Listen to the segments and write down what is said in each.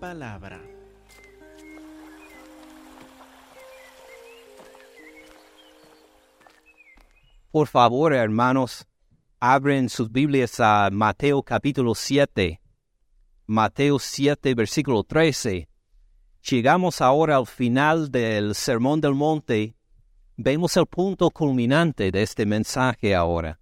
palabra. Por favor, hermanos, abren sus Biblias a Mateo capítulo 7. Mateo 7, versículo 13. Llegamos ahora al final del Sermón del Monte. Vemos el punto culminante de este mensaje ahora.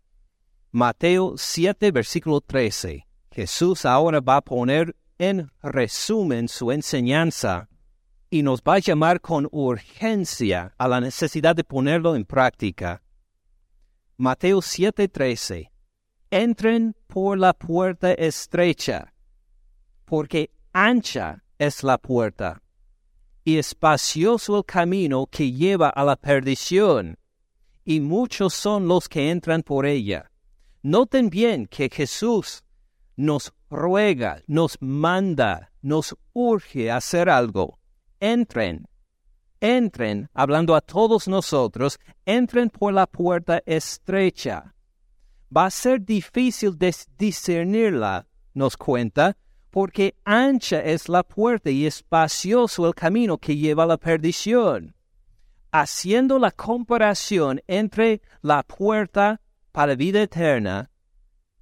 Mateo 7, versículo 13. Jesús ahora va a poner en resumen su enseñanza y nos va a llamar con urgencia a la necesidad de ponerlo en práctica. Mateo 7:13. Entren por la puerta estrecha, porque ancha es la puerta, y espacioso el camino que lleva a la perdición, y muchos son los que entran por ella. Noten bien que Jesús nos ruega, nos manda, nos urge a hacer algo. Entren, entren, hablando a todos nosotros, entren por la puerta estrecha. Va a ser difícil discernirla, nos cuenta, porque ancha es la puerta y espacioso el camino que lleva a la perdición. Haciendo la comparación entre la puerta para vida eterna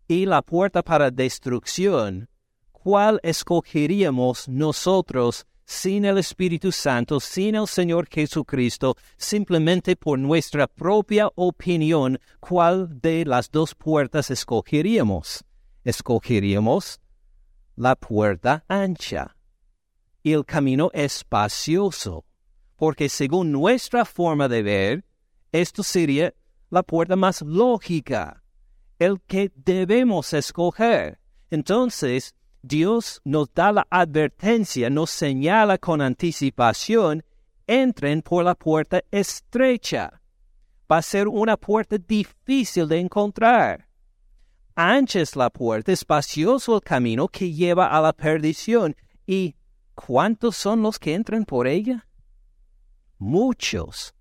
y la puerta para destrucción, ¿cuál escogeríamos nosotros sin el Espíritu Santo, sin el Señor Jesucristo, simplemente por nuestra propia opinión, cuál de las dos puertas escogeríamos? Escogeríamos la puerta ancha y el camino espacioso, porque según nuestra forma de ver, esto sería la puerta más lógica, el que debemos escoger. Entonces, Dios nos da la advertencia, nos señala con anticipación, entren por la puerta estrecha. Va a ser una puerta difícil de encontrar. Ancha es la puerta, espacioso el camino que lleva a la perdición. ¿Y cuántos son los que entran por ella? Muchos,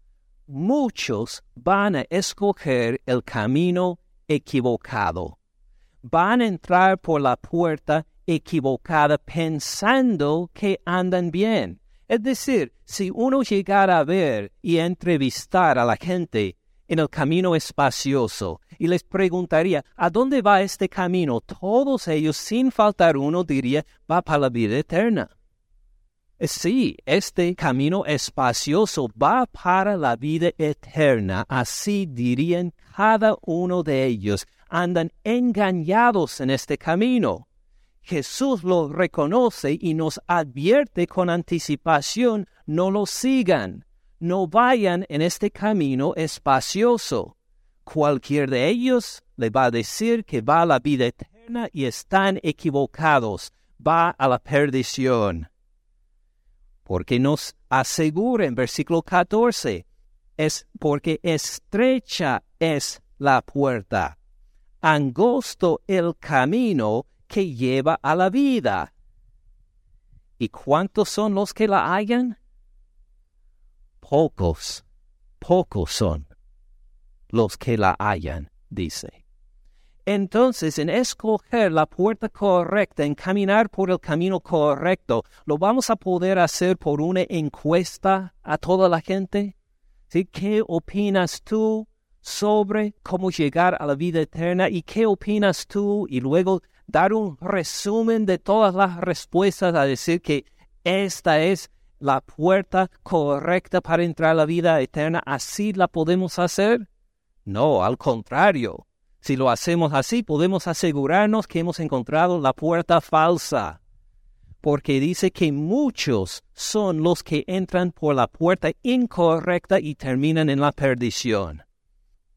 muchos van a escoger el camino equivocado. Van a entrar por la puerta equivocada pensando que andan bien. Es decir, si uno llegara a ver y entrevistar a la gente en el camino espacioso y les preguntaría, ¿a dónde va este camino? Todos ellos, sin faltar uno, diría, va para la vida eterna. Sí, este camino espacioso va para la vida eterna, así dirían cada uno de ellos, andan engañados en este camino. Jesús lo reconoce y nos advierte con anticipación, no lo sigan, no vayan en este camino espacioso. Cualquier de ellos le va a decir que va a la vida eterna y están equivocados, va a la perdición. Porque nos asegura en versículo 14, es porque estrecha es la puerta, angosto el camino que lleva a la vida. ¿Y cuántos son los que la hallan? Pocos, pocos son los que la hallan, dice. Entonces, en escoger la puerta correcta, en caminar por el camino correcto, ¿lo vamos a poder hacer por una encuesta a toda la gente? ¿Sí? ¿Qué opinas tú sobre cómo llegar a la vida eterna? ¿Y qué opinas tú? Y luego dar un resumen de todas las respuestas a decir que esta es la puerta correcta para entrar a la vida eterna, ¿así la podemos hacer? No, al contrario. Si lo hacemos así, podemos asegurarnos que hemos encontrado la puerta falsa. Porque dice que muchos son los que entran por la puerta incorrecta y terminan en la perdición.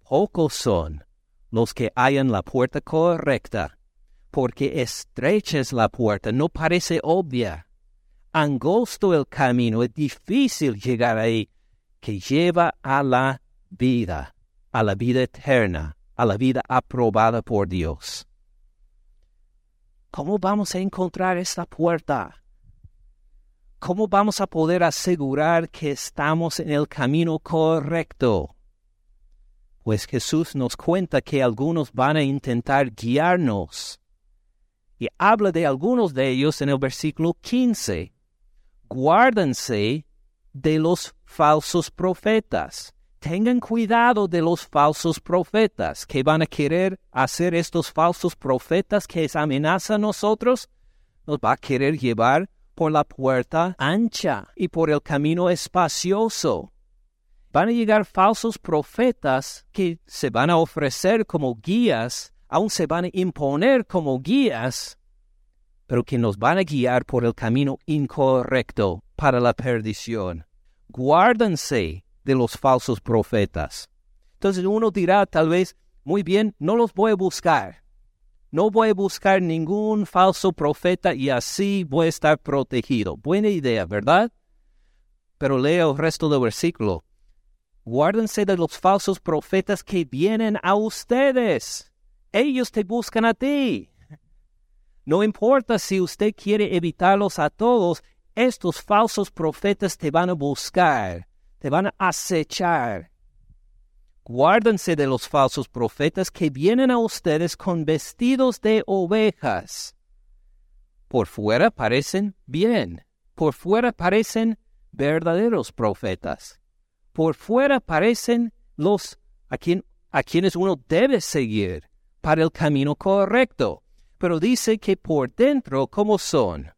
Pocos son los que hallan la puerta correcta porque estrecha es la puerta, no parece obvia. Angosto el camino, es difícil llegar ahí, que lleva a la vida, a la vida eterna, a la vida aprobada por Dios. ¿Cómo vamos a encontrar esta puerta? ¿Cómo vamos a poder asegurar que estamos en el camino correcto? Pues Jesús nos cuenta que algunos van a intentar guiarnos Y habla de algunos de ellos en el versículo 15. Guárdense de los falsos profetas. Tengan cuidado de los falsos profetas que van a querer hacer estos falsos profetas que amenazan a nosotros. Nos va a querer llevar por la puerta ancha y por el camino espacioso. Van a llegar falsos profetas que se van a ofrecer como guías, aún se van a imponer como guías, pero que nos van a guiar por el camino incorrecto para la perdición. Guárdense de los falsos profetas. Entonces uno dirá tal vez, muy bien, no los voy a buscar. No voy a buscar ningún falso profeta y así voy a estar protegido. Buena idea, ¿verdad? Pero lea el resto del versículo. Guárdense de los falsos profetas que vienen a ustedes. Ellos te buscan a ti. No importa si usted quiere evitarlos a todos, estos falsos profetas te van a buscar, te van a acechar. Guárdense de los falsos profetas que vienen a ustedes con vestidos de ovejas. Por fuera parecen bien, por fuera parecen verdaderos profetas. Por fuera parecen los a, a quienes uno debe seguir para el camino correcto pero dice que por dentro, ¿cómo son?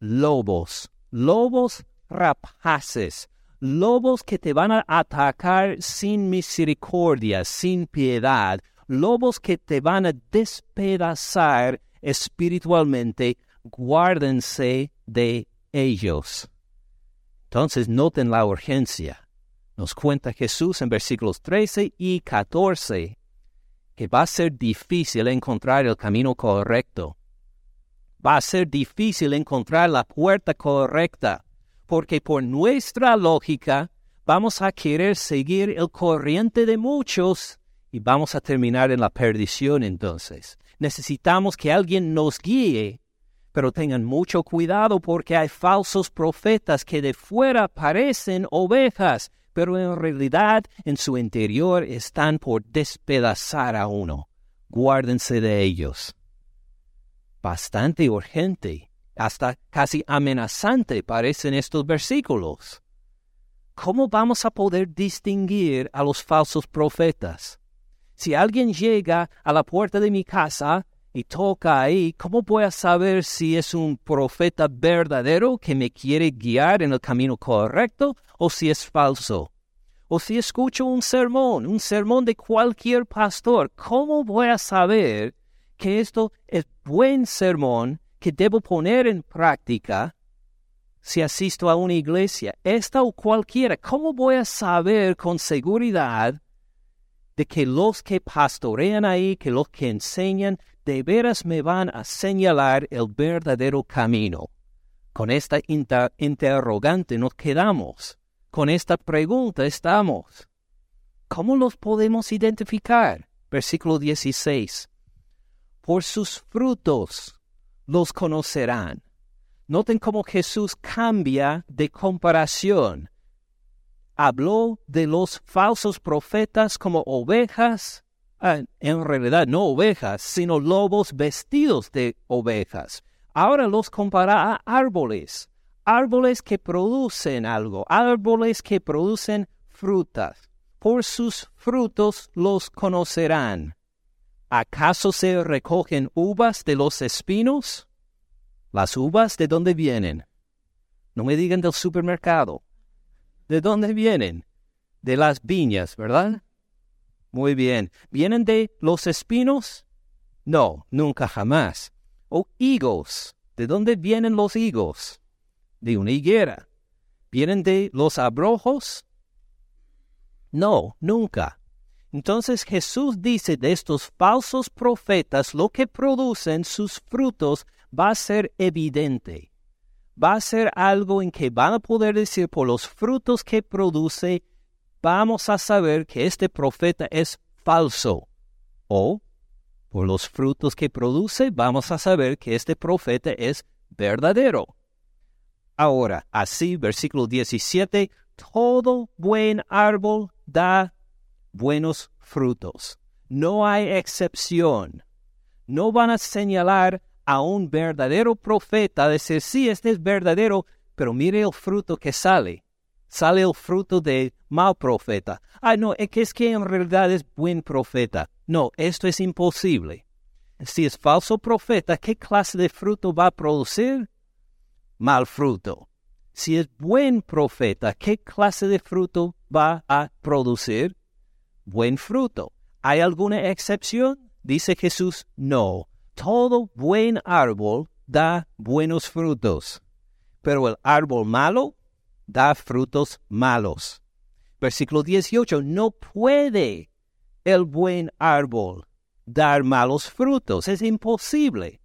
Lobos, lobos rapaces, lobos que te van a atacar sin misericordia, sin piedad, lobos que te van a despedazar espiritualmente, guárdense de ellos. Entonces noten la urgencia. Nos cuenta Jesús en versículos 13 y 14 que va a ser difícil encontrar el camino correcto. Va a ser difícil encontrar la puerta correcta, porque por nuestra lógica vamos a querer seguir el corriente de muchos y vamos a terminar en la perdición entonces. Necesitamos que alguien nos guíe, pero tengan mucho cuidado porque hay falsos profetas que de fuera parecen ovejas, pero en realidad en su interior están por despedazar a uno. Guárdense de ellos. Bastante urgente, hasta casi amenazante parecen estos versículos. ¿Cómo vamos a poder distinguir a los falsos profetas? Si alguien llega a la puerta de mi casa y toca ahí, ¿cómo voy a saber si es un profeta verdadero que me quiere guiar en el camino correcto o si es falso? O si escucho un sermón, un sermón de cualquier pastor, ¿cómo voy a saber que esto es buen sermón que debo poner en práctica si asisto a una iglesia, esta o cualquiera? ¿Cómo voy a saber con seguridad de que los que pastorean ahí, que los que enseñan, de veras me van a señalar el verdadero camino. Con esta interrogante nos quedamos. Con esta pregunta estamos. ¿Cómo los podemos identificar? Versículo 16. Por sus frutos los conocerán. Noten cómo Jesús cambia de comparación. Habló de los falsos profetas como ovejas Ah, en realidad no ovejas, sino lobos vestidos de ovejas. Ahora los compara a árboles, árboles que producen algo, árboles que producen frutas. Por sus frutos los conocerán. ¿Acaso se recogen uvas de los espinos? ¿Las uvas de dónde vienen? No me digan del supermercado. ¿De dónde vienen? De las viñas, ¿verdad? Muy bien. ¿Vienen de los espinos? No, nunca jamás. ¿O higos? ¿De dónde vienen los higos? De una higuera. ¿Vienen de los abrojos? No, nunca. Entonces Jesús dice de estos falsos profetas lo que producen sus frutos va a ser evidente. Va a ser algo en que van a poder decir por los frutos que produce vamos a saber que este profeta es falso. O, por los frutos que produce, vamos a saber que este profeta es verdadero. Ahora, así, versículo 17, todo buen árbol da buenos frutos. No hay excepción. no van a señalar a un verdadero profeta, decir, sí, este es verdadero, pero mire el fruto que sale. Sale el fruto de mal profeta. Ah, no, es que es que en realidad es buen profeta. No, esto es imposible. Si es falso profeta, ¿qué clase de fruto va a producir? Mal fruto. Si es buen profeta, ¿qué clase de fruto va a producir? Buen fruto. ¿Hay alguna excepción? Dice Jesús, no. Todo buen árbol da buenos frutos, pero el árbol malo da frutos malos. Versículo 18, no puede el buen árbol dar malos frutos. Es imposible.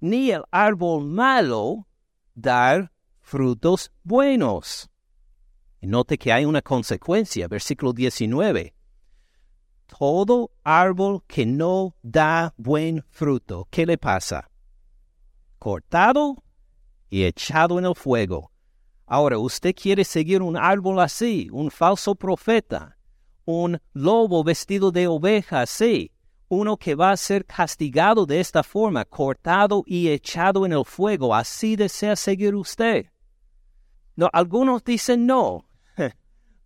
Ni el árbol malo dar frutos buenos. note que hay una consecuencia. Versículo 19. Todo árbol que no da buen fruto, ¿qué le pasa? Cortado y echado en el fuego. Ahora, usted quiere seguir un árbol así, un falso profeta, un lobo vestido de oveja así, uno que va a ser castigado de esta forma, cortado y echado en el fuego. Así desea seguir usted. No, algunos dicen no.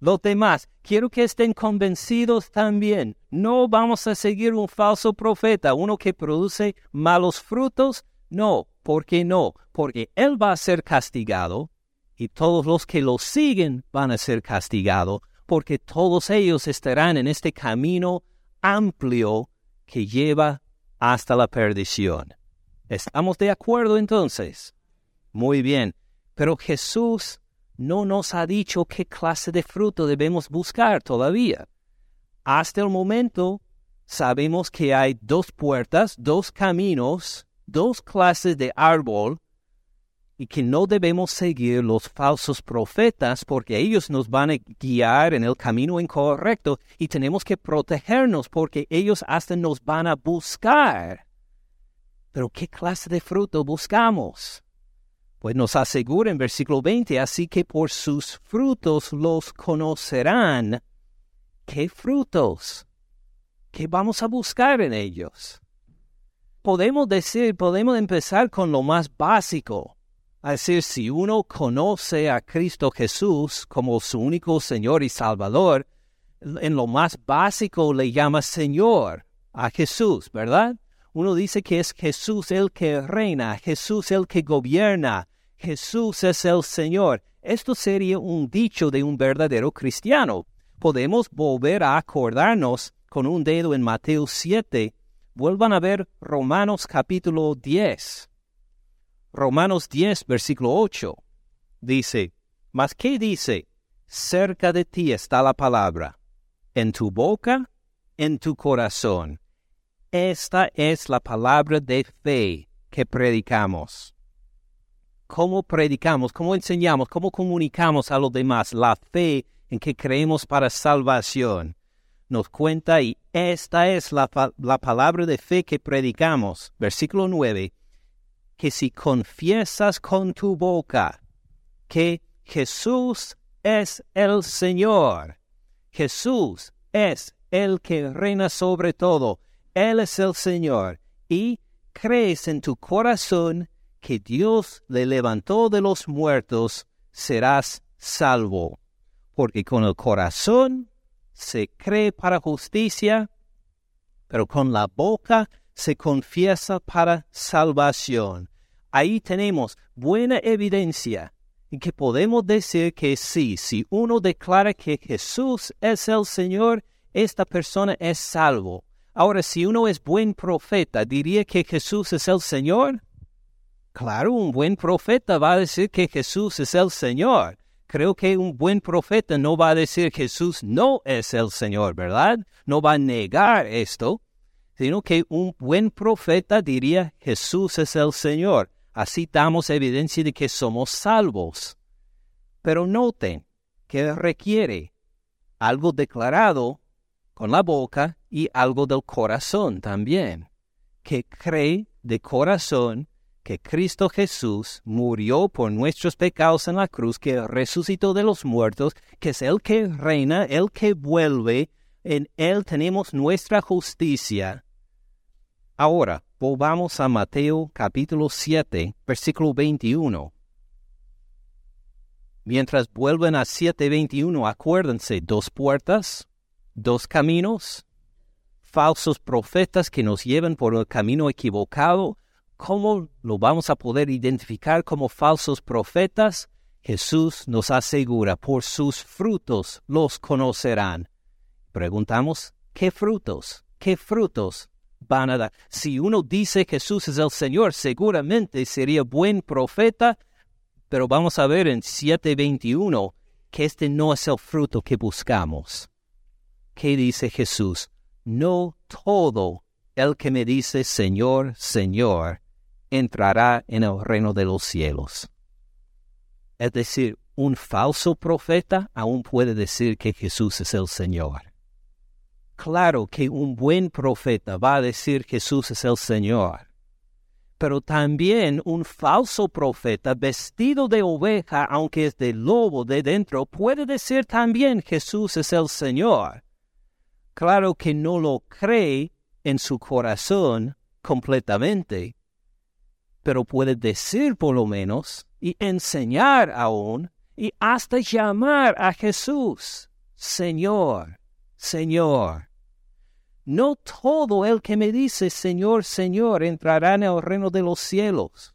Los demás, quiero que estén convencidos también. No vamos a seguir un falso profeta, uno que produce malos frutos. No, ¿por qué no? Porque él va a ser castigado y todos los que lo siguen van a ser castigados, porque todos ellos estarán en este camino amplio que lleva hasta la perdición. ¿Estamos de acuerdo entonces? Muy bien, pero Jesús no nos ha dicho qué clase de fruto debemos buscar todavía. Hasta el momento sabemos que hay dos puertas, dos caminos, dos clases de árbol y que no debemos seguir los falsos profetas porque ellos nos van a guiar en el camino incorrecto y tenemos que protegernos porque ellos hasta nos van a buscar. Pero ¿qué clase de fruto buscamos? Pues nos asegura en versículo 20, así que por sus frutos los conocerán. ¿Qué frutos? ¿Qué vamos a buscar en ellos? Podemos decir, podemos empezar con lo más básico es decir, si uno conoce a Cristo Jesús como su único Señor y Salvador, en lo más básico le llama Señor a Jesús, ¿verdad? Uno dice que es Jesús el que reina, Jesús el que gobierna, Jesús es el Señor. Esto sería un dicho de un verdadero cristiano. Podemos volver a acordarnos con un dedo en Mateo 7. Vuelvan a ver Romanos capítulo 10. Romanos 10, versículo 8, dice, ¿Mas qué dice? Cerca de ti está la palabra, en tu boca, en tu corazón. Esta es la palabra de fe que predicamos. ¿Cómo predicamos? ¿Cómo enseñamos? ¿Cómo comunicamos a los demás la fe en que creemos para salvación? Nos cuenta y esta es la, la palabra de fe que predicamos. Versículo 9 que si confiesas con tu boca que Jesús es el Señor, Jesús es el que reina sobre todo, Él es el Señor, y crees en tu corazón que Dios le levantó de los muertos, serás salvo. Porque con el corazón se cree para justicia, pero con la boca se confiesa para salvación ahí tenemos buena evidencia en que podemos decir que sí, si uno declara que Jesús es el Señor, esta persona es salvo. Ahora, si uno es buen profeta, ¿diría que Jesús es el Señor? Claro, un buen profeta va a decir que Jesús es el Señor. Creo que un buen profeta no va a decir Jesús no es el Señor, ¿verdad? No va a negar esto, sino que un buen profeta diría Jesús es el Señor. Así damos evidencia de que somos salvos. Pero noten que requiere algo declarado con la boca y algo del corazón también, que cree de corazón que Cristo Jesús murió por nuestros pecados en la cruz, que resucitó de los muertos, que es el que reina, el que vuelve, en Él tenemos nuestra justicia. Ahora, volvamos a Mateo capítulo 7, versículo 21. Mientras vuelven a 7.21, acuérdense, dos puertas, dos caminos, falsos profetas que nos llevan por el camino equivocado. ¿Cómo lo vamos a poder identificar como falsos profetas? Jesús nos asegura, por sus frutos los conocerán. Preguntamos, ¿qué frutos? ¿Qué frutos van a dar? Si uno dice Jesús es el Señor, seguramente sería buen profeta, pero vamos a ver en 7.21 que este no es el fruto que buscamos. ¿Qué dice Jesús? No todo el que me dice Señor, Señor, entrará en el reino de los cielos. Es decir, un falso profeta aún puede decir que Jesús es el Señor. Claro que un buen profeta va a decir Jesús es el Señor pero también un falso profeta vestido de oveja, aunque es de lobo de dentro, puede decir también Jesús es el Señor. Claro que no lo cree en su corazón completamente, pero puede decir por lo menos y enseñar aún y hasta llamar a Jesús Señor, Señor. No todo el que me dice Señor, Señor entrará en el reino de los cielos.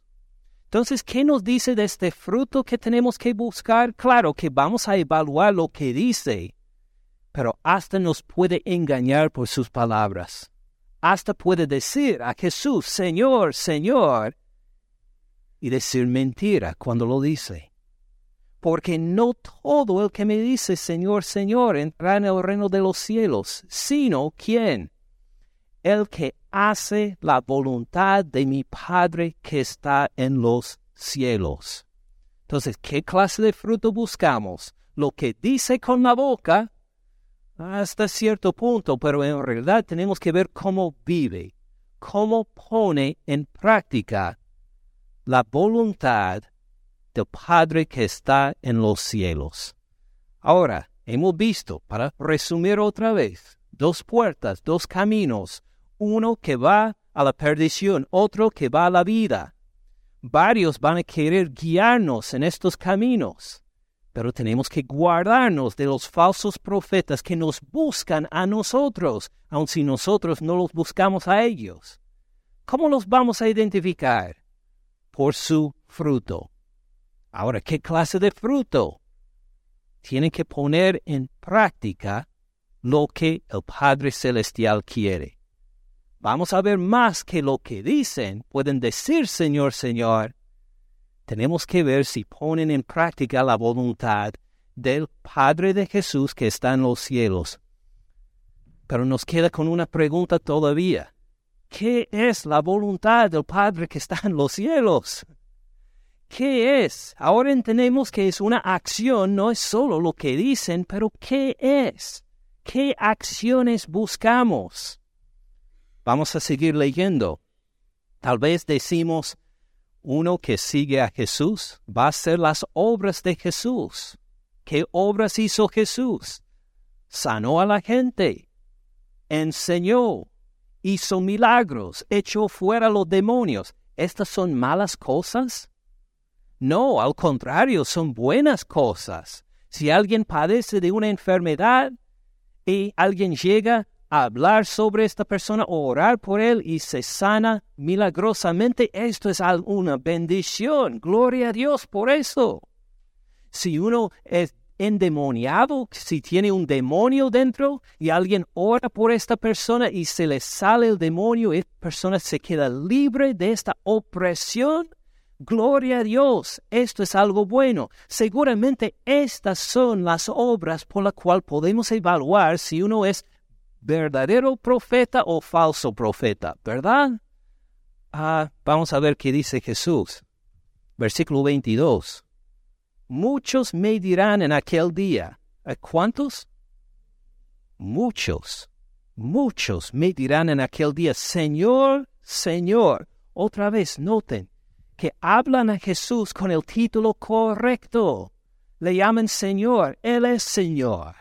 Entonces, ¿qué nos dice de este fruto que tenemos que buscar? Claro que vamos a evaluar lo que dice, pero hasta nos puede engañar por sus palabras. Hasta puede decir a Jesús, Señor, Señor, y decir mentira cuando lo dice porque no todo el que me dice Señor, Señor entrará en el reino de los cielos, sino quién? El que hace la voluntad de mi Padre que está en los cielos. Entonces, ¿qué clase de fruto buscamos? Lo que dice con la boca, hasta cierto punto, pero en realidad tenemos que ver cómo vive, cómo pone en práctica la voluntad del Padre que está en los cielos. Ahora, hemos visto, para resumir otra vez, dos puertas, dos caminos, uno que va a la perdición, otro que va a la vida. Varios van a querer guiarnos en estos caminos, pero tenemos que guardarnos de los falsos profetas que nos buscan a nosotros, aun si nosotros no los buscamos a ellos. ¿Cómo los vamos a identificar? Por su fruto. Ahora, ¿qué clase de fruto? Tienen que poner en práctica lo que el Padre Celestial quiere. Vamos a ver más que lo que dicen. Pueden decir Señor, Señor. Tenemos que ver si ponen en práctica la voluntad del Padre de Jesús que está en los cielos. Pero nos queda con una pregunta todavía. ¿Qué es la voluntad del Padre que está en los cielos? ¿Qué es? Ahora entendemos que es una acción, no es solo lo que dicen, pero ¿qué es? ¿Qué acciones buscamos? Vamos a seguir leyendo. Tal vez decimos, uno que sigue a Jesús va a hacer las obras de Jesús. ¿Qué obras hizo Jesús? Sanó a la gente, enseñó, hizo milagros, echó fuera los demonios. ¿Estas son malas cosas? No, al contrario, son buenas cosas. Si alguien padece de una enfermedad y alguien llega a hablar sobre esta persona o orar por él y se sana milagrosamente, esto es una bendición. Gloria a Dios por eso. Si uno es endemoniado, si tiene un demonio dentro y alguien ora por esta persona y se le sale el demonio, esta persona se queda libre de esta opresión, Gloria a Dios, esto es algo bueno. Seguramente estas son las obras por las cuales podemos evaluar si uno es verdadero profeta o falso profeta, ¿verdad? Ah, vamos a ver qué dice Jesús. Versículo 22. Muchos me dirán en aquel día, ¿cuántos? Muchos, muchos me dirán en aquel día, Señor, Señor. Otra vez, noten, que hablan a Jesús con el título correcto. Le llaman Señor, Él es Señor.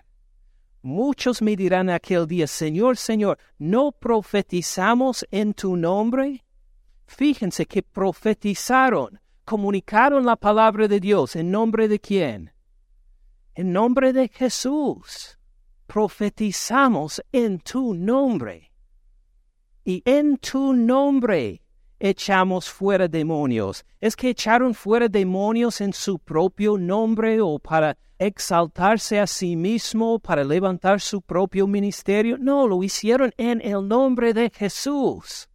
Muchos me dirán aquel día, Señor, Señor, ¿no profetizamos en tu nombre? Fíjense que profetizaron, comunicaron la palabra de Dios. ¿En nombre de quién? En nombre de Jesús. Profetizamos en tu nombre. Y en tu nombre echamos fuera demonios. ¿Es que echaron fuera demonios en su propio nombre o para exaltarse a sí mismo, para levantar su propio ministerio? No, lo hicieron en el nombre de Jesús.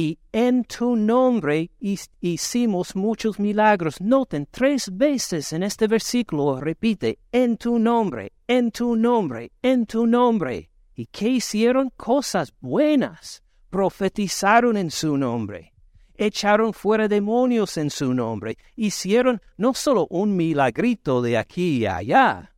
Y en tu nombre hicimos muchos milagros. Noten, tres veces en este versículo repite, en tu nombre, en tu nombre, en tu nombre. ¿Y qué hicieron? Cosas buenas profetizaron en su nombre, echaron fuera demonios en su nombre, hicieron no solo un milagrito de aquí y allá,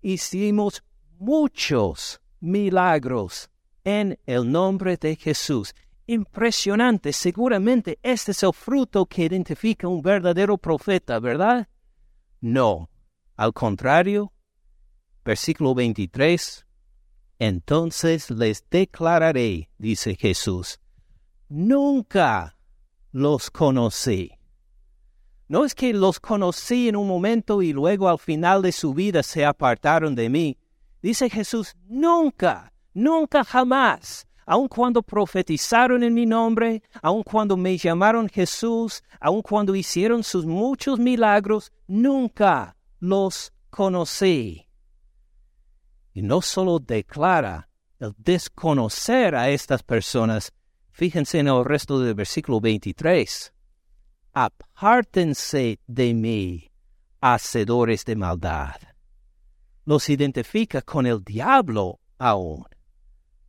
hicimos muchos milagros en el nombre de Jesús. Impresionante, seguramente este es el fruto que identifica un verdadero profeta, ¿verdad? No, al contrario, versículo 23, entonces les declararé, dice Jesús, nunca los conocí. No es que los conocí en un momento y luego al final de su vida se apartaron de mí. Dice Jesús, nunca, nunca jamás, aun cuando profetizaron en mi nombre, aun cuando me llamaron Jesús, aun cuando hicieron sus muchos milagros, nunca los conocí. Y no solo declara el desconocer a estas personas, fíjense en el resto del versículo 23. Apártense de mí, hacedores de maldad. Los identifica con el diablo aún,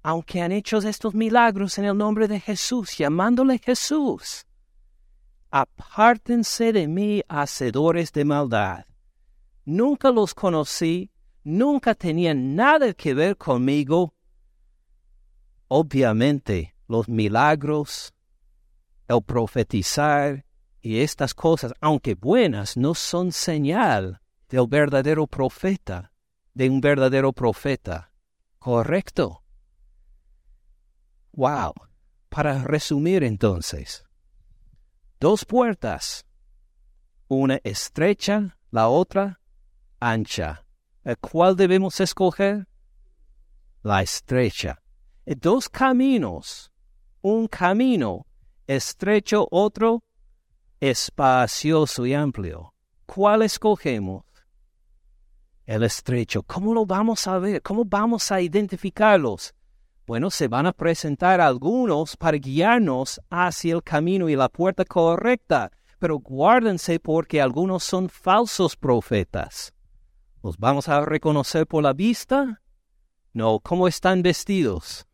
aunque han hecho estos milagros en el nombre de Jesús, llamándole Jesús. Apártense de mí, hacedores de maldad. Nunca los conocí, nunca tenían nada que ver conmigo. Obviamente, los milagros, el profetizar y estas cosas, aunque buenas, no son señal del verdadero profeta, de un verdadero profeta. ¿Correcto? Wow. Para resumir entonces, dos puertas, una estrecha, la otra ancha. ¿Cuál debemos escoger? La estrecha. Dos caminos. Un camino estrecho, otro espacioso y amplio. ¿Cuál escogemos? El estrecho. ¿Cómo lo vamos a ver? ¿Cómo vamos a identificarlos? Bueno, se van a presentar algunos para guiarnos hacia el camino y la puerta correcta, pero guárdense porque algunos son falsos profetas. ¿Los vamos a reconocer por la vista? No, ¿cómo están vestidos?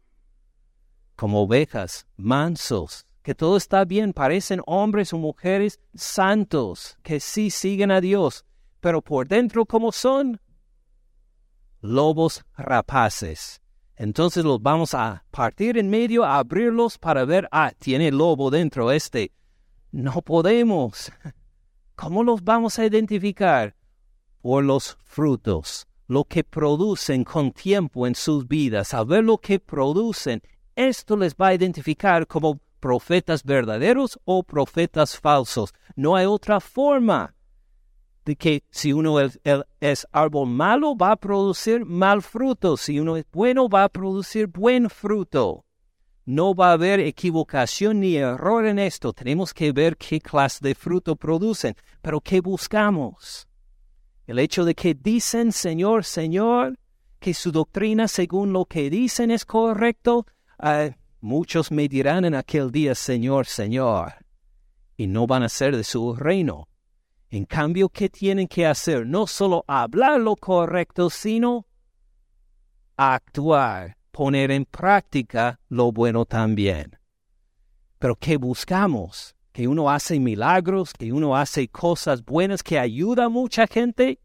Como ovejas, mansos, que todo está bien, parecen hombres o mujeres santos, que sí siguen a Dios, pero por dentro, ¿cómo son? Lobos rapaces. Entonces los vamos a partir en medio, a abrirlos para ver, ah, tiene lobo dentro este. No podemos. ¿Cómo los vamos a identificar? por los frutos, lo que producen con tiempo en sus vidas, a ver lo que producen, esto les va a identificar como profetas verdaderos o profetas falsos. No hay otra forma de que si uno es, árbol malo va a producir mal fruto, si uno es bueno va a producir buen fruto. No va a haber equivocación ni error en esto. Tenemos que ver qué clase de fruto producen, pero ¿qué buscamos? El hecho de que dicen Señor, Señor, que su doctrina según lo que dicen es correcto, eh, muchos me dirán en aquel día Señor, Señor, y no van a ser de su reino. En cambio, ¿qué tienen que hacer? No solo hablar lo correcto, sino actuar, poner en práctica lo bueno también. Pero ¿qué buscamos? que uno hace milagros, que uno hace cosas buenas que ayuda a mucha gente?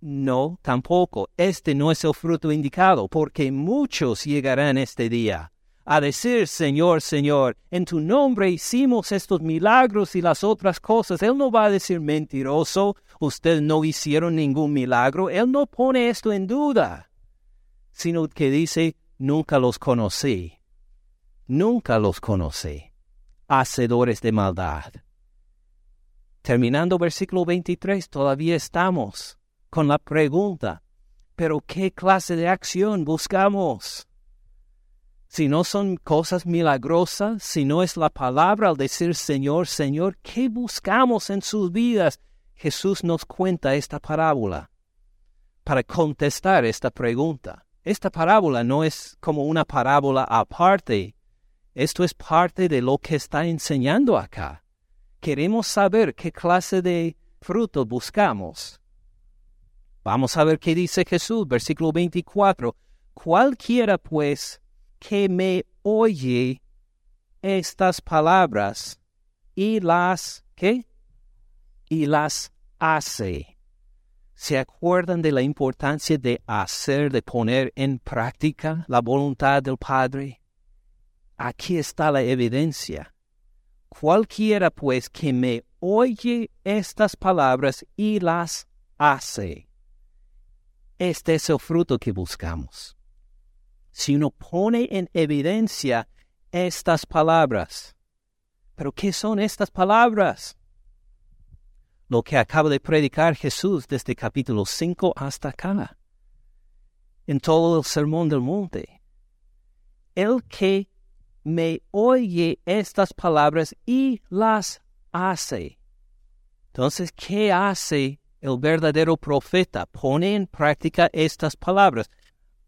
No, tampoco. Este no es el fruto indicado, porque muchos llegarán este día. A decir, Señor, Señor, en tu nombre hicimos estos milagros y las otras cosas. Él no va a decir mentiroso, usted no hicieron ningún milagro. Él no pone esto en duda, sino que dice, nunca los conocí. Nunca los conocí. Hacedores de maldad. Terminando versículo 23, todavía estamos con la pregunta, pero ¿qué clase de acción buscamos? Si no son cosas milagrosas, si no es la palabra al decir Señor, Señor, ¿qué buscamos en sus vidas? Jesús nos cuenta esta parábola para contestar esta pregunta. Esta parábola no es como una parábola aparte. Esto es parte de lo que está enseñando acá. Queremos saber qué clase de fruto buscamos. Vamos a ver qué dice Jesús, versículo 24. Cualquiera pues que me oye estas palabras y las, ¿qué? Y las hace. ¿Se acuerdan de la importancia de hacer, de poner en práctica la voluntad del Padre? Aquí está la evidencia. Cualquiera pues que me oye estas palabras y las hace este es el fruto que buscamos. Si uno pone en evidencia estas palabras, ¿pero qué son estas palabras? Lo que acaba de predicar Jesús desde capítulo 5 hasta acá, en todo el sermón del monte. El que me oye estas palabras y las hace. Entonces, ¿qué hace el verdadero profeta pone en práctica estas palabras.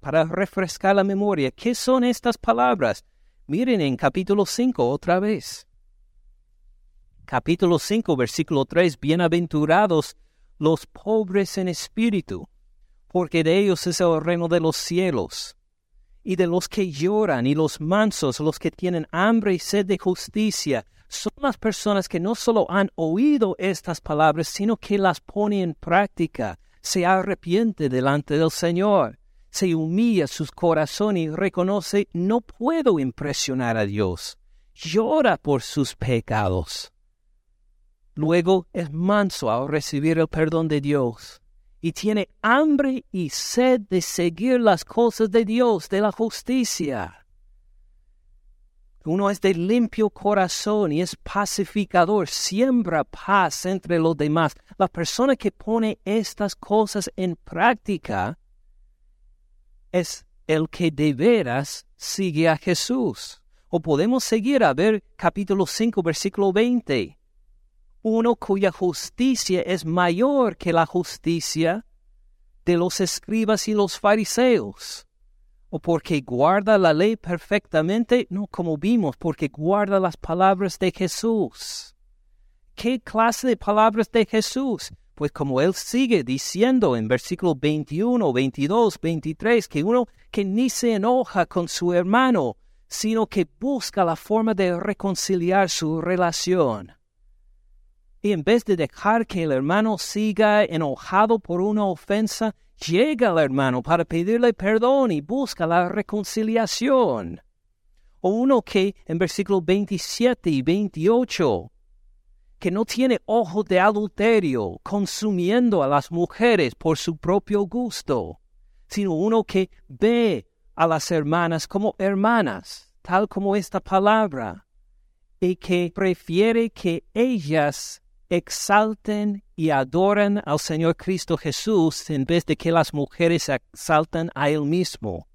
Para refrescar la memoria, ¿qué son estas palabras? Miren en capítulo 5 otra vez. Capítulo 5, versículo 3, Bienaventurados los pobres en espíritu, porque de ellos es el reino de los cielos. Y de los que lloran y los mansos, los que tienen hambre y sed de justicia, son las personas que no solo han oído estas palabras, sino que las pone en práctica, se arrepiente delante del Señor, se humilla sus corazones y reconoce no puedo impresionar a Dios, llora por sus pecados. Luego es manso al recibir el perdón de Dios y tiene hambre y sed de seguir las cosas de Dios, de la justicia. Uno es de limpio corazón y es pacificador, siembra paz entre los demás. La persona que pone estas cosas en práctica es el que de veras sigue a Jesús. O podemos seguir a ver capítulo 5, versículo 20. Uno cuya justicia es mayor que la justicia de los escribas y los fariseos o porque guarda la ley perfectamente, no como vimos, porque guarda las palabras de Jesús. ¿Qué clase de palabras de Jesús? Pues como él sigue diciendo en versículo 21, 22, 23, que uno que ni se enoja con su hermano, sino que busca la forma de reconciliar su relación. Y en vez de dejar que el hermano siga enojado por una ofensa, llega al hermano para pedirle perdón y busca la reconciliación. O uno que en versículos 27 y 28, que no tiene ojo de adulterio, consumiendo a las mujeres por su propio gusto, sino uno que ve a las hermanas como hermanas, tal como esta palabra, y que prefiere que ellas exalten y adoran al Señor Cristo Jesús en vez de que las mujeres exaltan a Él mismo.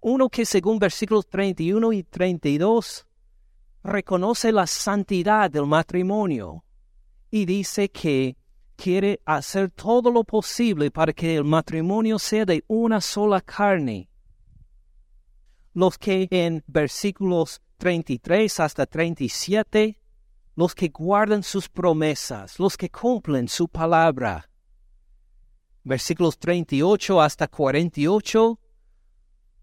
Uno que según versículos 31 y 32 reconoce la santidad del matrimonio y dice que quiere hacer todo lo posible para que el matrimonio sea de una sola carne. Los que en versículos 33 hasta 37 los que guardan sus promesas, los que cumplen su palabra. Versículos 38 hasta 48,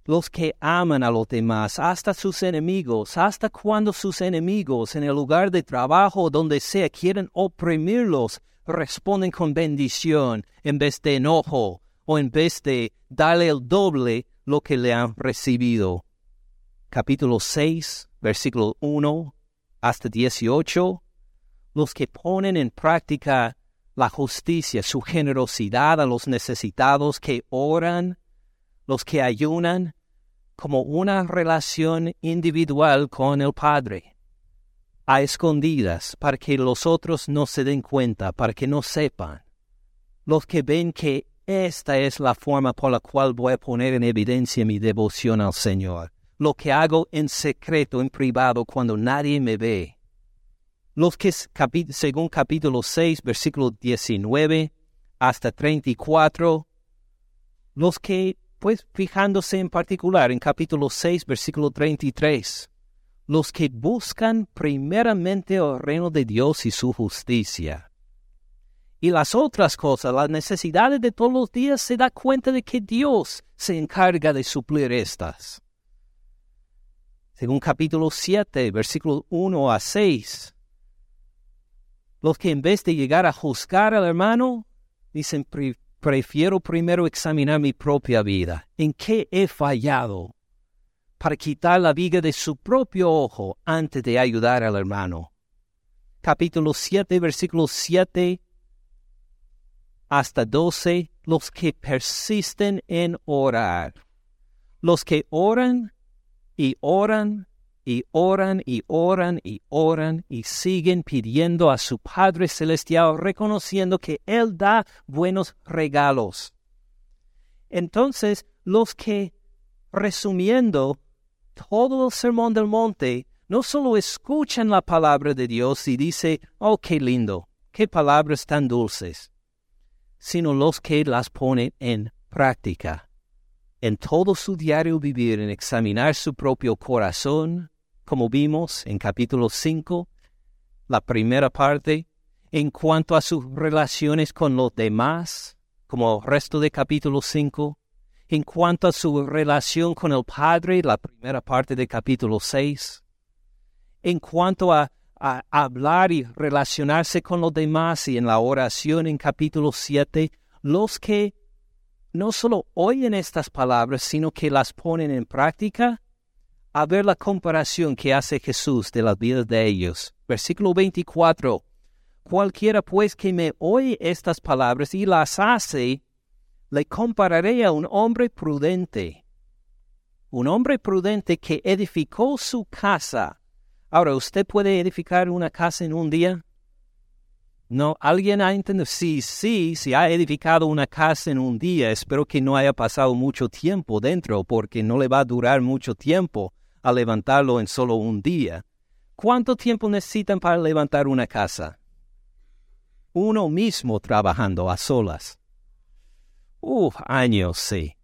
los que aman a los demás, hasta sus enemigos, hasta cuando sus enemigos en el lugar de trabajo o donde sea quieren oprimirlos, responden con bendición en vez de enojo o en vez de darle el doble lo que le han recibido. capítulo 6, versículo 1 hasta 18, los que ponen en práctica la justicia, su generosidad a los necesitados, que oran, los que ayunan, como una relación individual con el Padre, a escondidas, para que los otros no se den cuenta, para que no sepan. Los que ven que esta es la forma por la cual voy a poner en evidencia mi devoción al Señor, lo que hago en secreto, en privado, cuando nadie me ve. Los que, según capítulo 6, versículo 19 hasta 34, los que pues fijándose en particular en capítulo 6, versículo 33, los que buscan primeramente el reino de Dios y su justicia. Y las otras cosas, las necesidades de todos los días, se da cuenta de que Dios se encarga de suplir estas. Según capítulo 7, versículo 1 a 6, los que en vez de llegar a juzgar al hermano, dicen, prefiero primero examinar mi propia vida. ¿En qué he fallado? Para quitar la viga de su propio ojo antes de ayudar al hermano. Capítulo 7, versículos 7 hasta 12. Los que persisten en orar. Los que oran y oran y oran y oran y oran y siguen pidiendo a su Padre Celestial, reconociendo que Él da buenos regalos. Entonces, los que, resumiendo todo el sermón del monte, no solo escuchan la palabra de Dios y dicen, oh, qué lindo, qué palabras tan dulces, sino los que las ponen en práctica en todo su diario vivir, en examinar su propio corazón, como vimos en capítulo 5, la primera parte, en cuanto a sus relaciones con los demás, como el resto de capítulo 5, en cuanto a su relación con el Padre, la primera parte de capítulo 6, en cuanto a, a hablar y relacionarse con los demás y en la oración en capítulo 7, los que no solo oyen estas palabras, sino que las ponen en práctica, a ver la comparación que hace Jesús de la vida de ellos. Versículo 24. Cualquiera pues que me oye estas palabras y las hace, le compararé a un hombre prudente. Un hombre prudente que edificó su casa. Ahora, ¿usted puede edificar una casa en un día? No, ¿alguien ha entendido? Sí, sí, si ha edificado una casa en un día, espero que no haya pasado mucho tiempo dentro, porque no le va a durar mucho tiempo a levantarlo en solo un día. ¿Cuánto tiempo necesitan para levantar una casa? Uno mismo trabajando a solas. Uf, años, sí.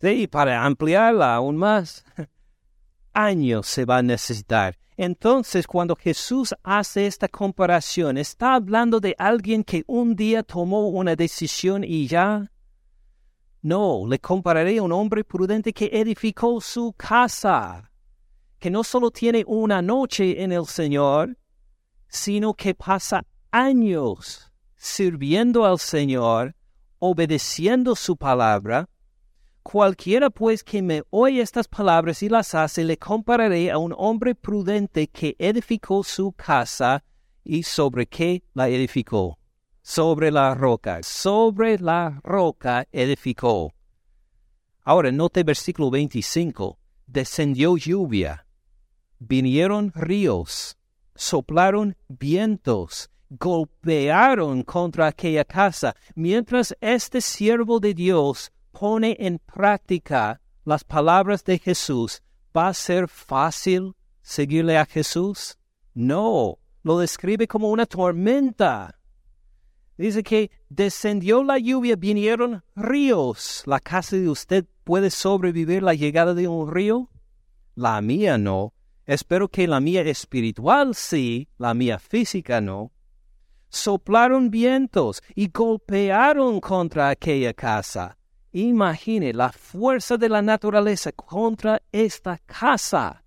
Sí, para ampliarla aún más. años se va a necesitar. Entonces, cuando Jesús hace esta comparación, está hablando de alguien que un día tomó una decisión y ya no, le compararé a un hombre prudente que edificó su casa, que no solo tiene una noche en el Señor, sino que pasa años sirviendo al Señor, obedeciendo su palabra. Cualquiera pues que me oye estas palabras y las hace, le compararé a un hombre prudente que edificó su casa y sobre qué la edificó sobre la roca, sobre la roca edificó. Ahora note versículo 25, descendió lluvia, vinieron ríos, soplaron vientos, golpearon contra aquella casa, mientras este siervo de Dios pone en práctica las palabras de Jesús, ¿va a ser fácil seguirle a Jesús? No, lo describe como una tormenta. Dice que descendió la lluvia, vinieron ríos. ¿La casa de usted puede sobrevivir la llegada de un río? La mía no. Espero que la mía espiritual sí, la mía física no. Soplaron vientos y golpearon contra aquella casa. Imagine la fuerza de la naturaleza contra esta casa.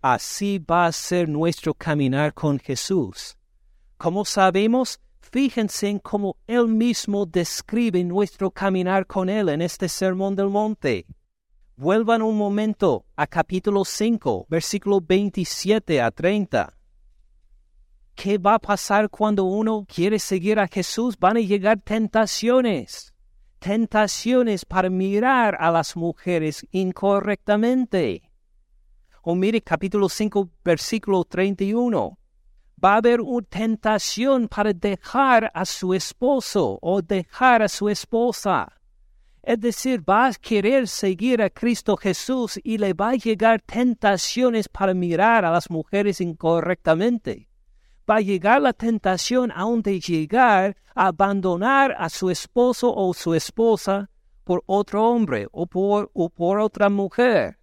Así va a ser nuestro caminar con Jesús. ¿Cómo sabemos? Fíjense en cómo Él mismo describe nuestro caminar con Él en este Sermón del Monte. Vuelvan un momento a capítulo 5, versículo 27 a 30. ¿Qué va a pasar cuando uno quiere seguir a Jesús? Van a llegar tentaciones. Tentaciones para mirar a las mujeres incorrectamente. O mire capítulo 5, versículo 31. Va a haber una tentación para dejar a su esposo o dejar a su esposa. Es decir, va a querer seguir a Cristo Jesús y le va a llegar tentaciones para mirar a las mujeres incorrectamente. Va a llegar la tentación aún de llegar a abandonar a su esposo o su esposa por otro hombre o por, o por otra mujer.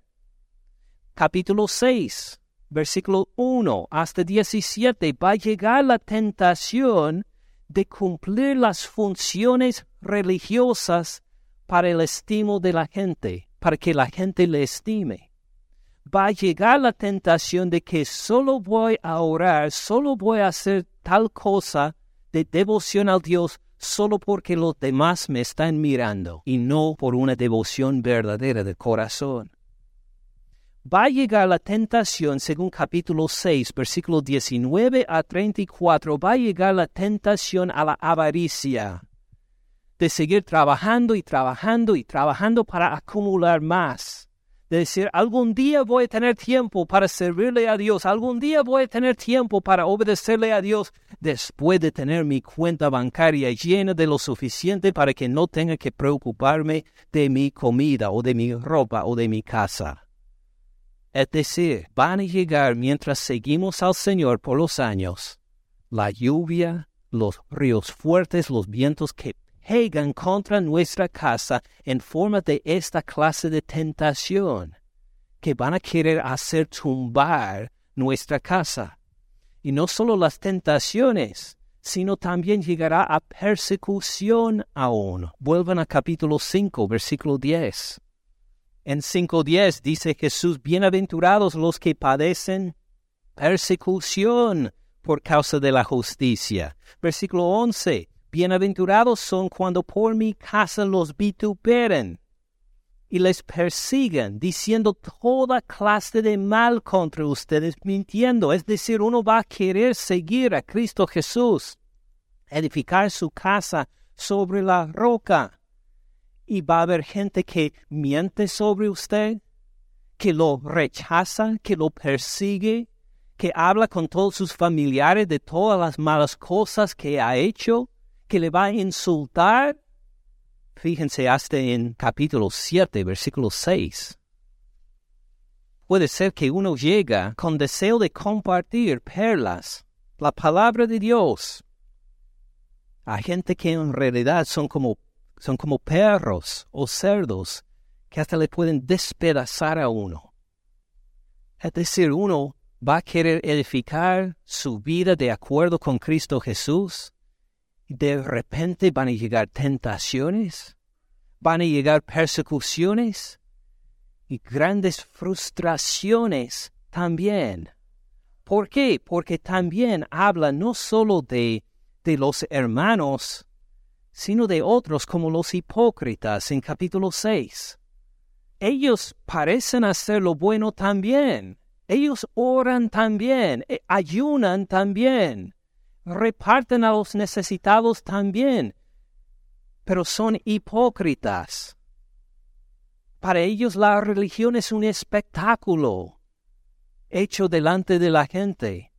Capítulo 6, versículo 1 hasta 17, va a llegar la tentación de cumplir las funciones religiosas para el estimo de la gente, para que la gente le estime. Va a llegar la tentación de que solo voy a orar, solo voy a hacer tal cosa de devoción al Dios solo porque los demás me están mirando y no por una devoción verdadera de corazón. Va a llegar la tentación, según capítulo 6, versículo 19 a 34, va a llegar la tentación a la avaricia de seguir trabajando y trabajando y trabajando para acumular más. De decir, algún día voy a tener tiempo para servirle a Dios, algún día voy a tener tiempo para obedecerle a Dios, después de tener mi cuenta bancaria llena de lo suficiente para que no tenga que preocuparme de mi comida o de mi ropa o de mi casa. Es decir, van a llegar mientras seguimos al Señor por los años, la lluvia, los ríos fuertes, los vientos que Hegan contra nuestra casa en forma de esta clase de tentación, que van a querer hacer tumbar nuestra casa. Y no solo las tentaciones, sino también llegará a persecución aún. Vuelvan a capítulo 5, versículo 10. En 5.10 dice Jesús, bienaventurados los que padecen persecución por causa de la justicia. Versículo 11, Bienaventurados son cuando por mi casa los vituperen y les persigan, diciendo toda clase de mal contra ustedes, mintiendo. Es decir, uno va a querer seguir a Cristo Jesús, edificar su casa sobre la roca. Y va a haber gente que miente sobre usted, que lo rechaza, que lo persigue, que habla con todos sus familiares de todas las malas cosas que ha hecho que le va a insultar. Fíjense hasta en capítulo 7, versículo 6. Puede ser que uno llega con deseo de compartir perlas, la palabra de Dios. Hay gente que en realidad son como, son como perros o cerdos que hasta le pueden despedazar a uno. Es decir, uno va a querer edificar su vida de acuerdo con Cristo Jesús de repente van a llegar tentaciones, van a llegar persecuciones y grandes frustraciones también. ¿Por qué? Porque también habla no solo de, de los hermanos, sino de otros como los hipócritas en capítulo 6. Ellos parecen hacer lo bueno también. Ellos oran también, eh, ayunan también, reparten a los necesitados también, pero son hipócritas. Para ellos la religión es un espectáculo hecho delante de la gente.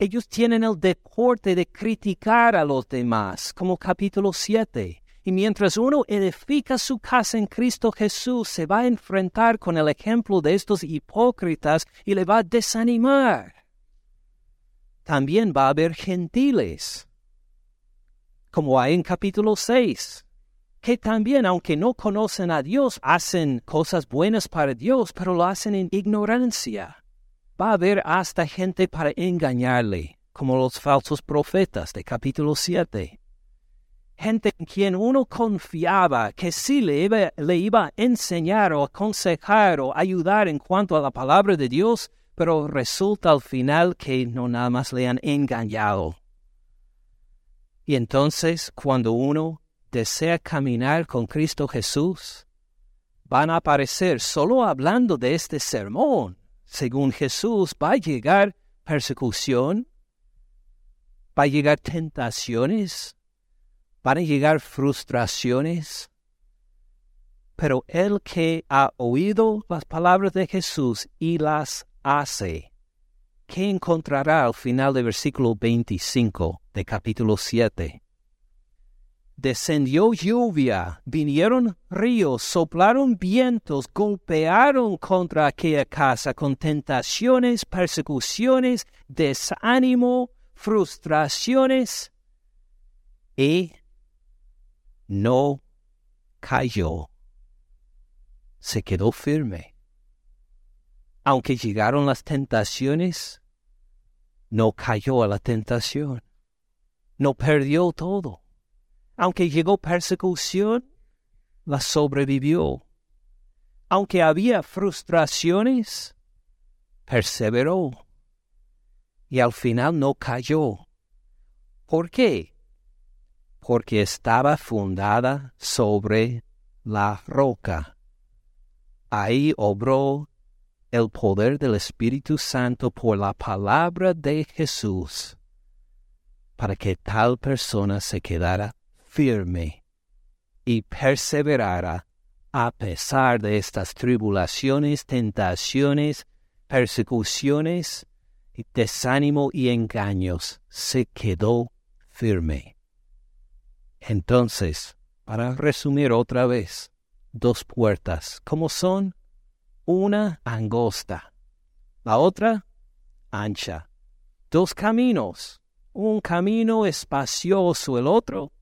Ellos tienen el deporte de criticar a los demás, como capítulo 7. Y mientras uno edifica su casa en Cristo Jesús, se va a enfrentar con el ejemplo de estos hipócritas y le va a desanimar también va a haber gentiles, como hay en capítulo 6, que también, aunque no conocen a Dios, hacen cosas buenas para Dios, pero lo hacen en ignorancia. Va a haber hasta gente para engañarle, como los falsos profetas de capítulo 7 gente en quien uno confiaba que sí le iba, a enseñar o aconsejar o ayudar en cuanto a la palabra de Dios, pero resulta al final que no nada más le han engañado. Y entonces, cuando uno desea caminar con Cristo Jesús, van a aparecer solo hablando de este sermón. Según Jesús, va a llegar persecución, va a llegar tentaciones, van a llegar frustraciones. Pero el que ha oído las palabras de Jesús y las hace, ¿qué encontrará al final del versículo 25 de capítulo 7? Descendió lluvia, vinieron ríos, soplaron vientos, golpearon contra aquella casa con tentaciones, persecuciones, desánimo, frustraciones, y no cayó. Se quedó firme. Aunque llegaron las tentaciones, no cayó a la tentación. No perdió todo aunque llegó persecución, la sobrevivió. Aunque había frustraciones, perseveró. Y al final no cayó. ¿Por qué? Porque estaba fundada sobre la roca. Ahí obró el poder del Espíritu Santo por la palabra de Jesús para que tal persona se quedara firme y perseverara a pesar de estas tribulaciones, tentaciones, persecuciones, desánimo y engaños, se quedó firme. Entonces, para resumir otra vez, dos puertas, ¿cómo son? Una angosta, la otra ancha. Dos caminos, un camino espacioso, el otro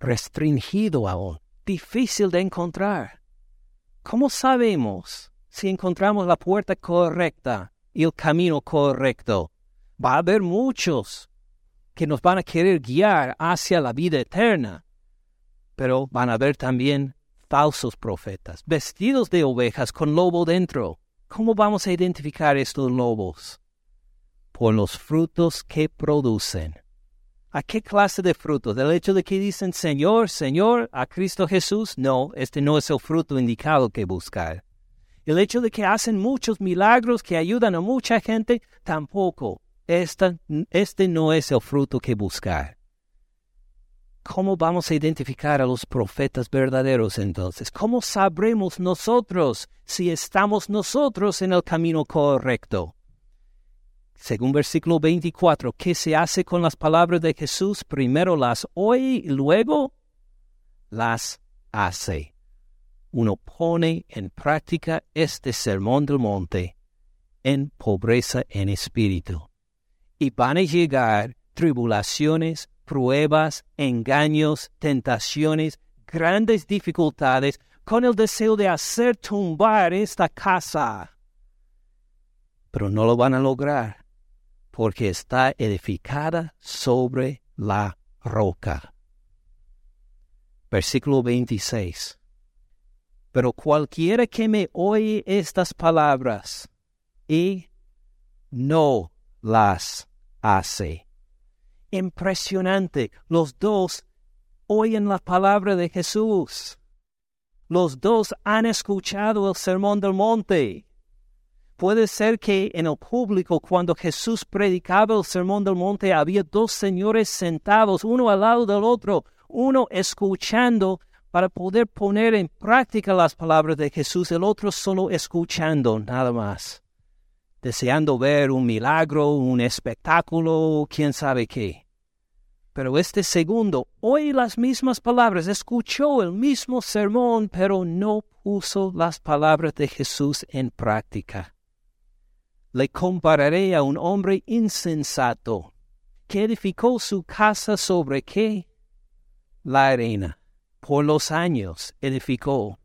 restringido aún, difícil de encontrar. ¿Cómo sabemos si encontramos la puerta correcta y el camino correcto? Va a haber muchos que nos van a querer guiar hacia la vida eterna, pero van a haber también falsos profetas, vestidos de ovejas con lobo dentro. ¿Cómo vamos a identificar estos lobos? Por los frutos que producen. ¿A qué clase de fruto? ¿Del hecho de que dicen Señor, Señor, a Cristo Jesús? No, este no es el fruto indicado que buscar. El hecho de que hacen muchos milagros que ayudan a mucha gente, tampoco. este no es el fruto que buscar. ¿Cómo vamos a identificar a los profetas verdaderos entonces? ¿Cómo sabremos nosotros si estamos nosotros en el camino correcto? Según versículo 24, ¿qué se hace con las palabras de Jesús? Primero las oye y luego las hace. Uno pone en práctica este sermón del monte en pobreza en espíritu. Y van a llegar tribulaciones, pruebas, engaños, tentaciones, grandes dificultades con el deseo de hacer tumbar esta casa. Pero no lo van a lograr porque está edificada sobre la roca. Versículo 26. Pero cualquiera que me oye estas palabras y no las hace. Impresionante. Los dos oyen la palabra de Jesús. Los dos han escuchado el sermón del monte. Puede ser que en el público, cuando Jesús predicaba el sermón del monte, había dos señores sentados, uno al lado del otro, uno escuchando para poder poner en práctica las palabras de Jesús, el otro solo escuchando, nada más, deseando ver un milagro, un espectáculo, quién sabe qué. Pero este segundo oye las mismas palabras, escuchó el mismo sermón, pero no puso las palabras de Jesús en práctica le compararé a un hombre insensato que edificó su casa sobre qué? La arena. Por los años edificó.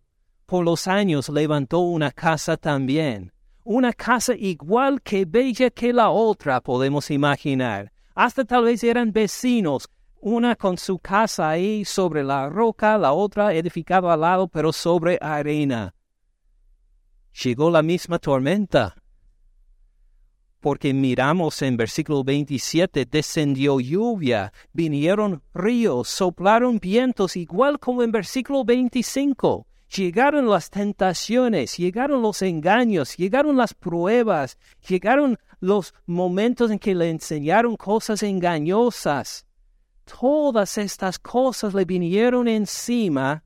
Por los años levantó una casa también. Una casa igual que bella que la otra, podemos imaginar. Hasta tal vez eran vecinos, una con su casa ahí sobre la roca, la otra edificada al lado, pero sobre arena. Llegó la misma tormenta porque miramos en versículo 27, descendió lluvia, vinieron ríos, soplaron vientos, igual como en versículo 25. llegaron las tentaciones, llegaron los engaños, llegaron las pruebas, llegaron los momentos en que le enseñaron cosas engañosas. Todas estas cosas le vinieron encima.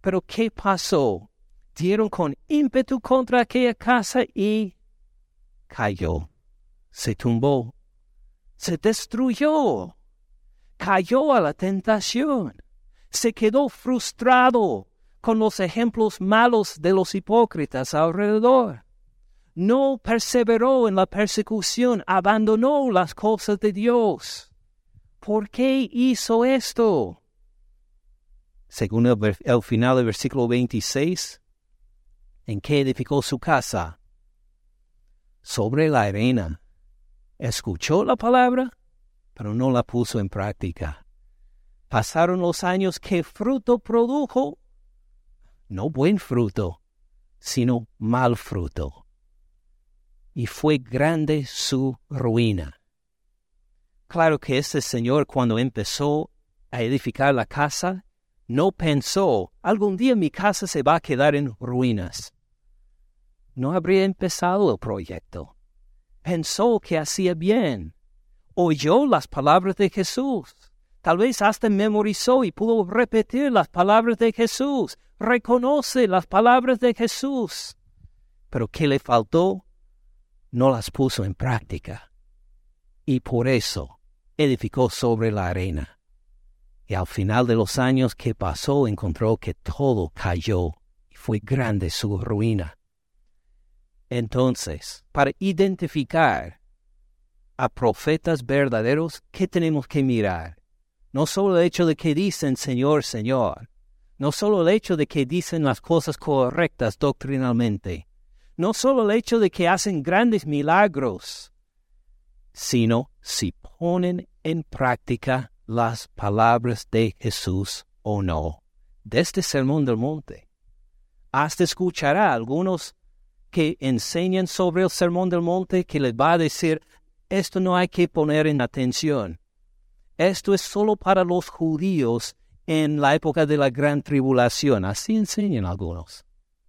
Pero ¿qué pasó? Dieron con ímpetu contra aquella casa y cayó, se tumbó, se destruyó, cayó a la tentación, se quedó frustrado con los ejemplos malos de los hipócritas alrededor. No perseveró en la persecución, abandonó las cosas de Dios. ¿Por qué hizo esto? Según el, final del versículo 26, ¿en qué edificó su casa? Sobre la arena. Escuchó la palabra, pero no la puso en práctica. Pasaron los años, ¿qué fruto produjo? No buen fruto, sino mal fruto. Y fue grande su ruina. Claro que este señor cuando empezó a edificar la casa, no pensó, algún día mi casa se va a quedar en ruinas. No habría empezado el proyecto. Pensó que hacía bien. Oyó las palabras de Jesús. Tal vez hasta memorizó y pudo repetir las palabras de Jesús. Reconoce las palabras de Jesús. Pero ¿qué le faltó? No las puso en práctica. Y por eso edificó sobre la arena y al final de los años que pasó encontró que todo cayó y fue grande su ruina. Entonces, para identificar a profetas verdaderos, ¿qué tenemos que mirar? No solo el hecho de que dicen Señor, Señor, no solo el hecho de que dicen las cosas correctas doctrinalmente, no solo el hecho de que hacen grandes milagros, sino si ponen en práctica las palabras de Jesús o no. De este sermón del monte. Hasta escuchará algunos que enseñan sobre el sermón del monte que les va a decir, esto no hay que poner en atención. Esto es solo para los judíos en la época de la gran tribulación. Así enseñan algunos.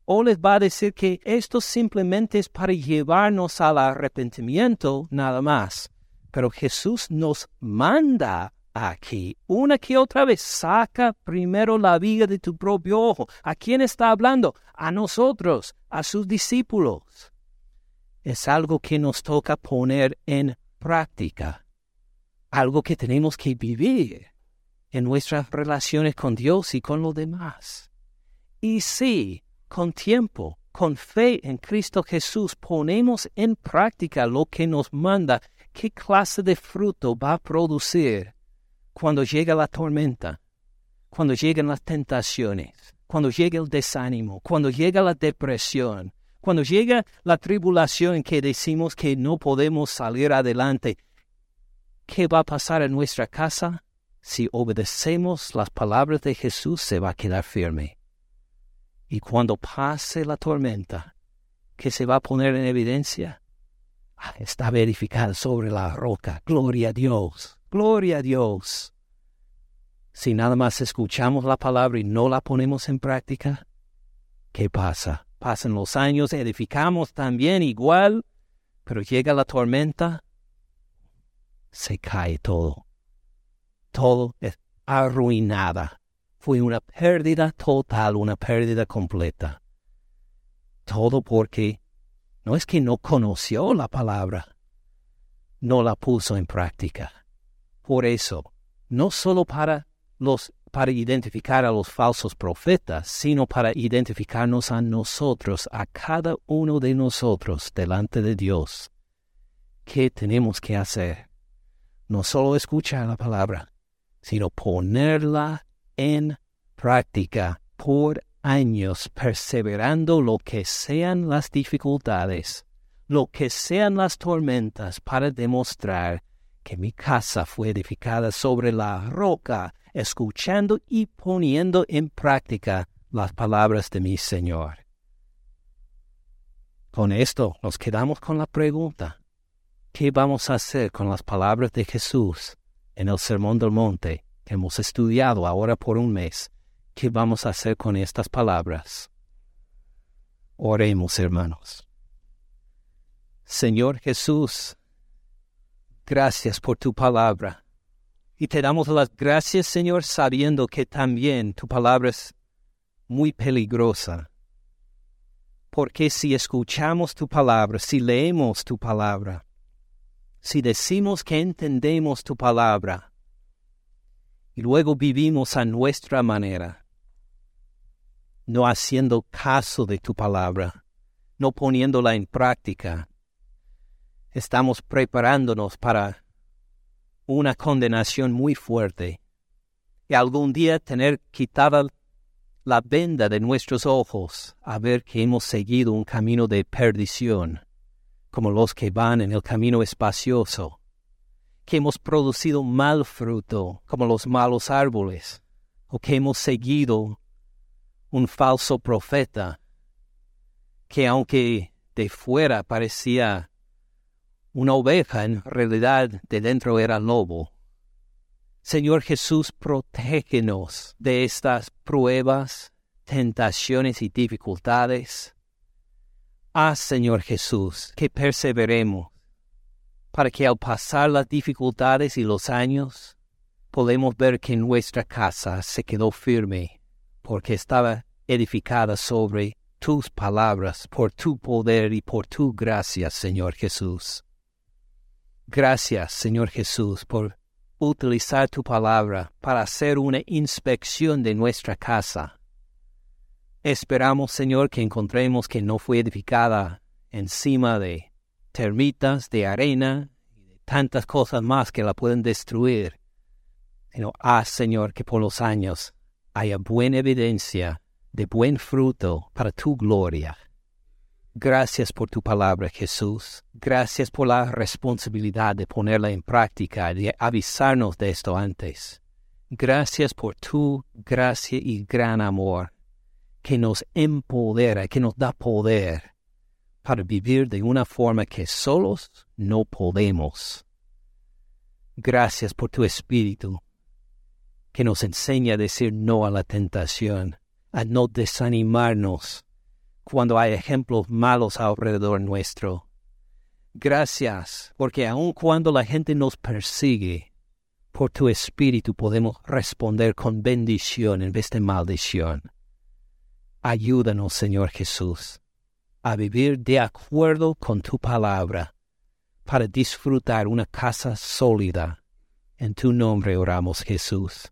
O les va a decir que esto simplemente es para llevarnos al arrepentimiento nada más. Pero Jesús nos manda aquí. Una que otra vez, saca primero la viga de tu propio ojo. ¿A quién está hablando? A nosotros, a sus discípulos. Es algo que nos toca poner en práctica. Algo que tenemos que vivir en nuestras relaciones con Dios y con los demás. Y si, con tiempo, con fe en Cristo Jesús, ponemos en práctica lo que nos manda, ¿qué clase de fruto va a producir cuando llega la tormenta, cuando llegan las tentaciones, cuando llega el desánimo, cuando llega la depresión, cuando llega la tribulación que decimos que no podemos salir adelante, ¿qué va a pasar en nuestra casa? Si obedecemos las palabras de Jesús, se va a quedar firme. Y cuando pase la tormenta, ¿qué se va a poner en evidencia? Ah, está verificada sobre la roca. Gloria a Dios. Gloria a Dios. Si nada más escuchamos la palabra y no la ponemos en práctica, ¿qué pasa? Pasan los años, edificamos también igual, pero llega la tormenta, se cae todo. Todo es arruinada. Fue una pérdida total, una pérdida completa. Todo porque no es que no conoció la palabra, no la puso en práctica. Por eso, no solo para los para identificar a los falsos profetas, sino para identificarnos a nosotros, a cada uno de nosotros delante de Dios. ¿Qué tenemos que hacer? No solo escuchar la palabra, sino ponerla en práctica por años, perseverando lo que sean las dificultades, lo que sean las tormentas, para demostrar que mi casa fue edificada sobre la roca, escuchando y poniendo en práctica las palabras de mi Señor. Con esto nos quedamos con la pregunta, ¿qué vamos a hacer con las palabras de Jesús en el Sermón del Monte que hemos estudiado ahora por un mes? ¿Qué vamos a hacer con estas palabras? Oremos, hermanos. Señor Jesús, gracias por tu palabra. Y te damos las gracias, Señor, sabiendo que también tu palabra es muy peligrosa. Porque si escuchamos tu palabra, si leemos tu palabra, si decimos que entendemos tu palabra, y luego vivimos a nuestra manera, no haciendo caso de tu palabra, no poniéndola en práctica, estamos preparándonos para una condenación muy fuerte y algún día tener quitada la venda de nuestros ojos a ver que hemos seguido un camino de perdición, como los que van en el camino espacioso, que hemos producido mal fruto, como los malos árboles, o que hemos seguido un falso profeta, que aunque de fuera parecía una oveja, en realidad de dentro era lobo. Señor Jesús, protégenos de estas pruebas, tentaciones y dificultades. Haz, Señor Jesús, que perseveremos, para que al pasar las dificultades y los años, podemos ver que nuestra casa se quedó firme, porque estaba edificada sobre tus palabras, por tu poder y por tu gracia, Señor Jesús. Gracias, Señor Jesús, por utilizar tu palabra para hacer una inspección de nuestra casa. Esperamos, Señor, que encontremos que no fue edificada encima de termitas, de arena y de tantas cosas más que la pueden destruir. Sino haz, Señor, que por los años haya buena evidencia de buen fruto para tu gloria. Gracias por tu palabra, Jesús. Gracias por la responsabilidad de ponerla en práctica, de avisarnos de esto antes. Gracias por tu gracia y gran amor que nos empodera, que nos da poder para vivir de una forma que solos no podemos. Gracias por tu espíritu que nos enseña a decir no a la tentación, a no desanimarnos cuando hay ejemplos malos alrededor nuestro. Gracias, porque aun cuando la gente nos persigue, por tu espíritu podemos responder con bendición en vez de maldición. Ayúdanos, Señor Jesús, a vivir de acuerdo con tu palabra, para disfrutar una casa sólida. En tu nombre oramos, Jesús.